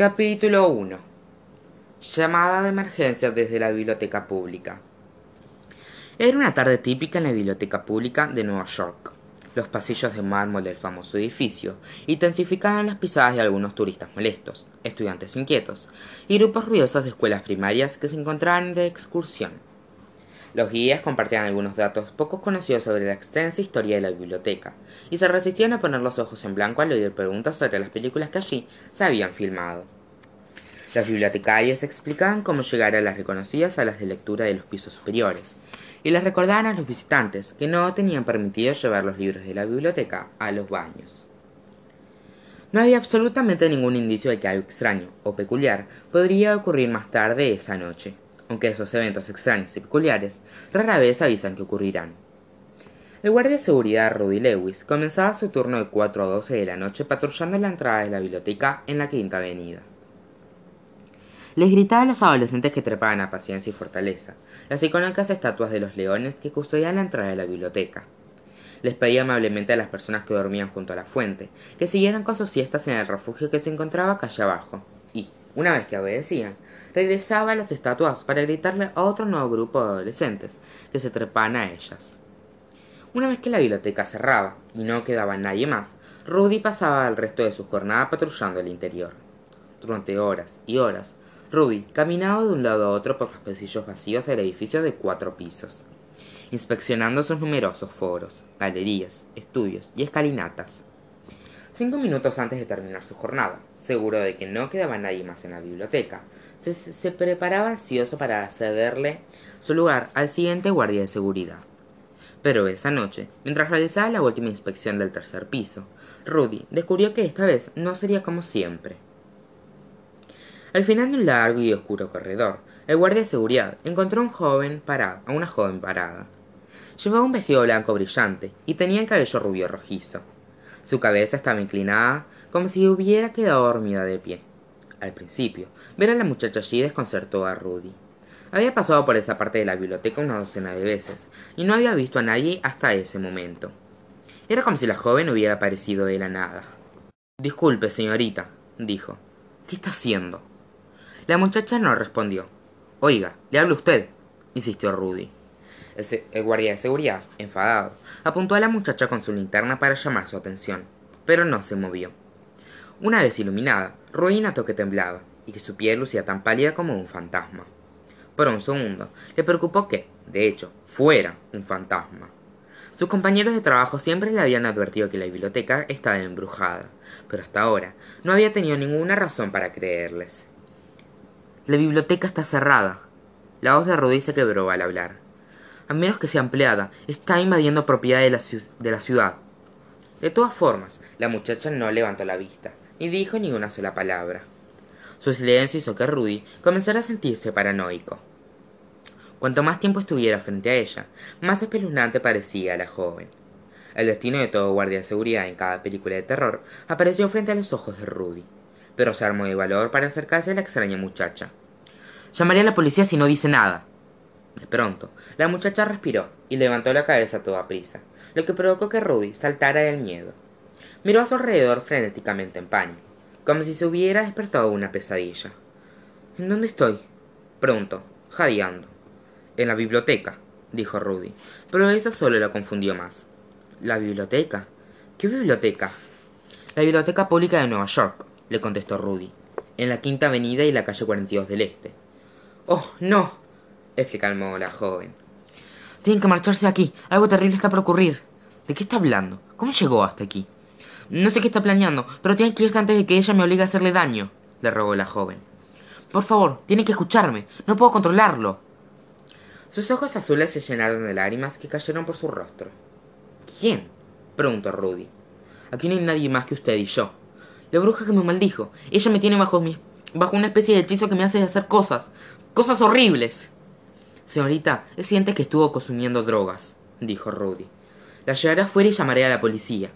Capítulo 1 Llamada de emergencia desde la biblioteca pública. Era una tarde típica en la biblioteca pública de Nueva York. Los pasillos de mármol del famoso edificio intensificaban las pisadas de algunos turistas molestos, estudiantes inquietos y grupos ruidosos de escuelas primarias que se encontraban de excursión. Los guías compartían algunos datos poco conocidos sobre la extensa historia de la biblioteca y se resistían a poner los ojos en blanco al oír preguntas sobre las películas que allí se habían filmado. Los bibliotecarios explicaban cómo llegar a las reconocidas salas de lectura de los pisos superiores y les recordaban a los visitantes que no tenían permitido llevar los libros de la biblioteca a los baños. No había absolutamente ningún indicio de que algo extraño o peculiar podría ocurrir más tarde esa noche aunque esos eventos extraños y peculiares rara vez avisan que ocurrirán. El guardia de seguridad Rudy Lewis comenzaba su turno de 4 a 12 de la noche patrullando la entrada de la biblioteca en la Quinta Avenida. Les gritaba a los adolescentes que trepaban a paciencia y fortaleza, las icónicas estatuas de los leones que custodian la entrada de la biblioteca. Les pedía amablemente a las personas que dormían junto a la fuente que siguieran con sus siestas en el refugio que se encontraba calle abajo, una vez que obedecían, regresaba a las estatuas para gritarle a otro nuevo grupo de adolescentes que se trepaban a ellas. Una vez que la biblioteca cerraba y no quedaba nadie más, Rudy pasaba el resto de su jornada patrullando el interior. Durante horas y horas, Rudy caminaba de un lado a otro por los pasillos vacíos del edificio de cuatro pisos, inspeccionando sus numerosos foros, galerías, estudios y escalinatas. Cinco minutos antes de terminar su jornada, seguro de que no quedaba nadie más en la biblioteca, se, preparaba ansioso para cederle su lugar al siguiente guardia de seguridad. Pero esa noche, mientras realizaba la última inspección del tercer piso, Rudy descubrió que esta vez no sería como siempre. Al final de un largo y oscuro corredor, el guardia de seguridad encontró a, un joven parada, a una joven parada. Llevaba un vestido blanco brillante y tenía el cabello rubio rojizo. Su cabeza estaba inclinada como si hubiera quedado dormida de pie. Al principio, ver a la muchacha allí desconcertó a Rudy. Había pasado por esa parte de la biblioteca una docena de veces, y no había visto a nadie hasta ese momento. Era como si la joven hubiera aparecido de la nada. Disculpe, señorita, dijo. ¿Qué está haciendo? La muchacha no respondió. Oiga, le habla usted, insistió Rudy. El, guardia de seguridad, enfadado, apuntó a la muchacha con su linterna para llamar su atención, pero no se movió. Una vez iluminada, Rudy notó que temblaba y que su piel lucía tan pálida como un fantasma. Por un segundo, le preocupó que, de hecho, fuera un fantasma. Sus compañeros de trabajo siempre le habían advertido que la biblioteca estaba embrujada, pero hasta ahora no había tenido ninguna razón para creerles. La biblioteca está cerrada. La voz de Rudy se quebró al hablar. A menos que sea empleada, está invadiendo propiedad de la, de la ciudad. De todas formas, la muchacha no levantó la vista ni dijo ni una sola palabra. Su silencio hizo que Rudy comenzara a sentirse paranoico. Cuanto más tiempo estuviera frente a ella, más espeluznante parecía la joven. El destino de todo guardia de seguridad en cada película de terror apareció frente a los ojos de Rudy, pero se armó de valor para acercarse a la extraña muchacha. Llamaré a la policía si no dice nada. De pronto, la muchacha respiró y levantó la cabeza a toda prisa, lo que provocó que Rudy saltara del miedo. Miró a su alrededor frenéticamente en pánico, como si se hubiera despertado una pesadilla. ¿En dónde estoy? preguntó, jadeando. En la biblioteca, dijo Rudy, pero eso solo la confundió más. ¿La biblioteca? ¿Qué biblioteca? La Biblioteca Pública de Nueva York, le contestó Rudy, en la Quinta Avenida y la calle 42 del Este. Oh, no, exclamó la joven. Tienen que marcharse de aquí. Algo terrible está por ocurrir. ¿De qué está hablando? ¿Cómo llegó hasta aquí? No sé qué está planeando, pero tiene que irse antes de que ella me obligue a hacerle daño, le rogó la joven. Por favor, tiene que escucharme. No puedo controlarlo. Sus ojos azules se llenaron de lágrimas que cayeron por su rostro. ¿Quién? preguntó Rudy. Aquí no hay nadie más que usted y yo. La bruja que me maldijo. Ella me tiene bajo mi, bajo una especie de hechizo que me hace hacer cosas. Cosas horribles. Señorita, es siente que estuvo consumiendo drogas, dijo Rudy. La llevaré afuera y llamaré a la policía.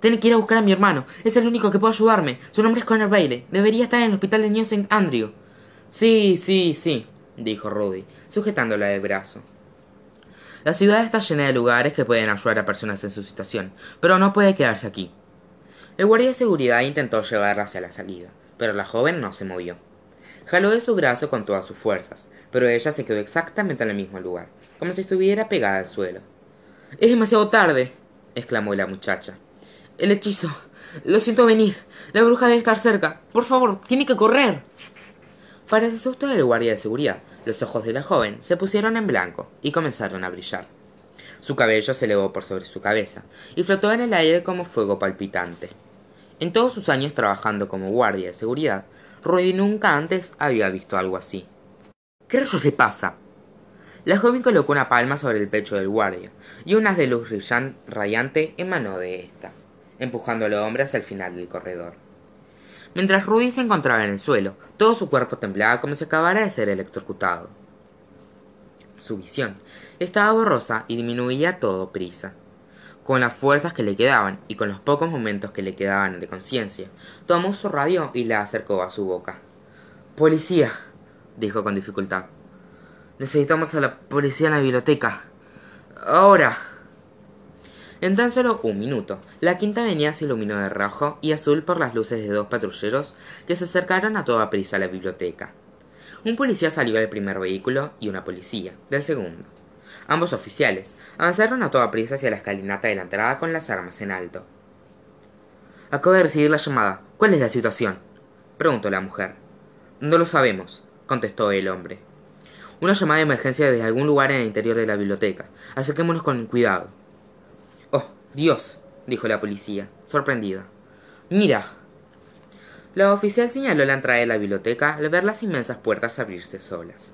Tiene que ir a buscar a mi hermano. Es el único que puede ayudarme. Su nombre es Connor Bailey. Debería estar en el hospital de New St. Andrew. Sí, sí, sí, dijo Rudy, sujetándola del brazo. La ciudad está llena de lugares que pueden ayudar a personas en su situación, pero no puede quedarse aquí. El guardia de seguridad intentó llevarla hacia la salida, pero la joven no se movió. Jaló de su brazo con todas sus fuerzas, pero ella se quedó exactamente en el mismo lugar, como si estuviera pegada al suelo. Es demasiado tarde, exclamó la muchacha. El hechizo. Lo siento venir. La bruja debe estar cerca. Por favor, tiene que correr. Para el susto del guardia de seguridad, los ojos de la joven se pusieron en blanco y comenzaron a brillar. Su cabello se elevó por sobre su cabeza y flotó en el aire como fuego palpitante. En todos sus años trabajando como guardia de seguridad, Rudy nunca antes había visto algo así. ¿Qué rayos le pasa? La joven colocó una palma sobre el pecho del guardia y unas de luz radiante emanó de ésta, empujando al hombre hacia el final del corredor. Mientras Rudy se encontraba en el suelo, todo su cuerpo temblaba como si acabara de ser electrocutado. Su visión estaba borrosa y disminuía todo prisa. Con las fuerzas que le quedaban y con los pocos momentos que le quedaban de conciencia, tomó su radio y la acercó a su boca. Policía, dijo con dificultad. Necesitamos a la policía en la biblioteca. Ahora. En tan solo un minuto, la quinta avenida se iluminó de rojo y azul por las luces de dos patrulleros que se acercaron a toda prisa a la biblioteca. Un policía salió del primer vehículo y una policía del segundo. Ambos oficiales avanzaron a toda prisa hacia la escalinata de la entrada con las armas en alto. Acabo de recibir la llamada. ¿Cuál es la situación? preguntó la mujer. No lo sabemos, contestó el hombre. Una llamada de emergencia desde algún lugar en el interior de la biblioteca. Acerquémonos con cuidado. Dios, dijo la policía, sorprendida. Mira. La oficial señaló la entrada de la biblioteca al ver las inmensas puertas abrirse solas.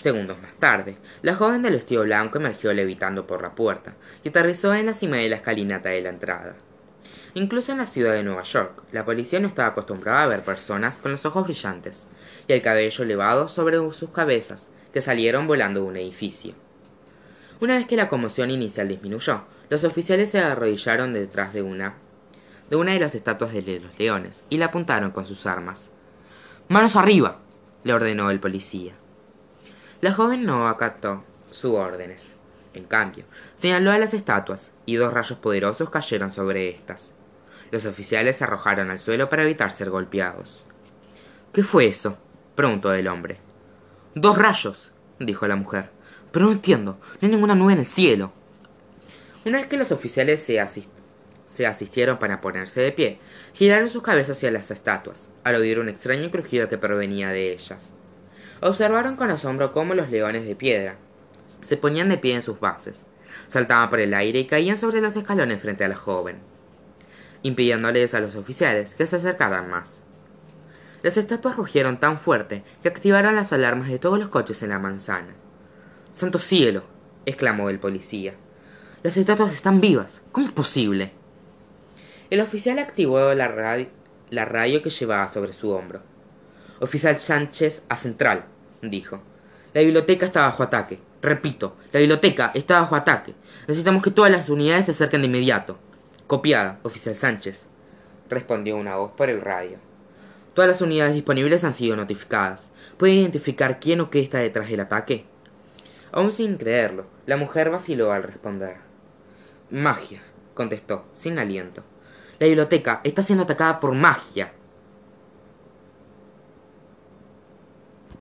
Segundos más tarde, la joven del vestido blanco emergió levitando por la puerta y aterrizó en la cima de la escalinata de la entrada. Incluso en la ciudad de Nueva York, la policía no estaba acostumbrada a ver personas con los ojos brillantes y el cabello elevado sobre sus cabezas que salieron volando de un edificio. Una vez que la conmoción inicial disminuyó, los oficiales se arrodillaron detrás de una de una de las estatuas de los leones y la apuntaron con sus armas. Manos arriba, le ordenó el policía. La joven no acató sus órdenes. En cambio, señaló a las estatuas y dos rayos poderosos cayeron sobre estas. Los oficiales se arrojaron al suelo para evitar ser golpeados. ¿Qué fue eso? preguntó el hombre. Dos rayos, dijo la mujer. Pero no entiendo, no hay ninguna nube en el cielo. Una vez que los oficiales se, asistieron para ponerse de pie, giraron sus cabezas hacia las estatuas, al oír un extraño crujido que provenía de ellas. Observaron con asombro cómo los leones de piedra se ponían de pie en sus bases, saltaban por el aire y caían sobre los escalones frente a la joven, impidiéndoles a los oficiales que se acercaran más. Las estatuas rugieron tan fuerte que activaron las alarmas de todos los coches en la manzana. Santo cielo, exclamó el policía. Las estatuas están vivas. ¿Cómo es posible? El oficial activó la, radio, que llevaba sobre su hombro. Oficial Sánchez a central, dijo. La biblioteca está bajo ataque. Repito, la biblioteca está bajo ataque. Necesitamos que todas las unidades se acerquen de inmediato. Copiada, oficial Sánchez, respondió una voz por el radio. Todas las unidades disponibles han sido notificadas. ¿Puede identificar quién o qué está detrás del ataque? Aún sin creerlo, la mujer vaciló al responder. Magia, contestó, sin aliento. La biblioteca está siendo atacada por magia.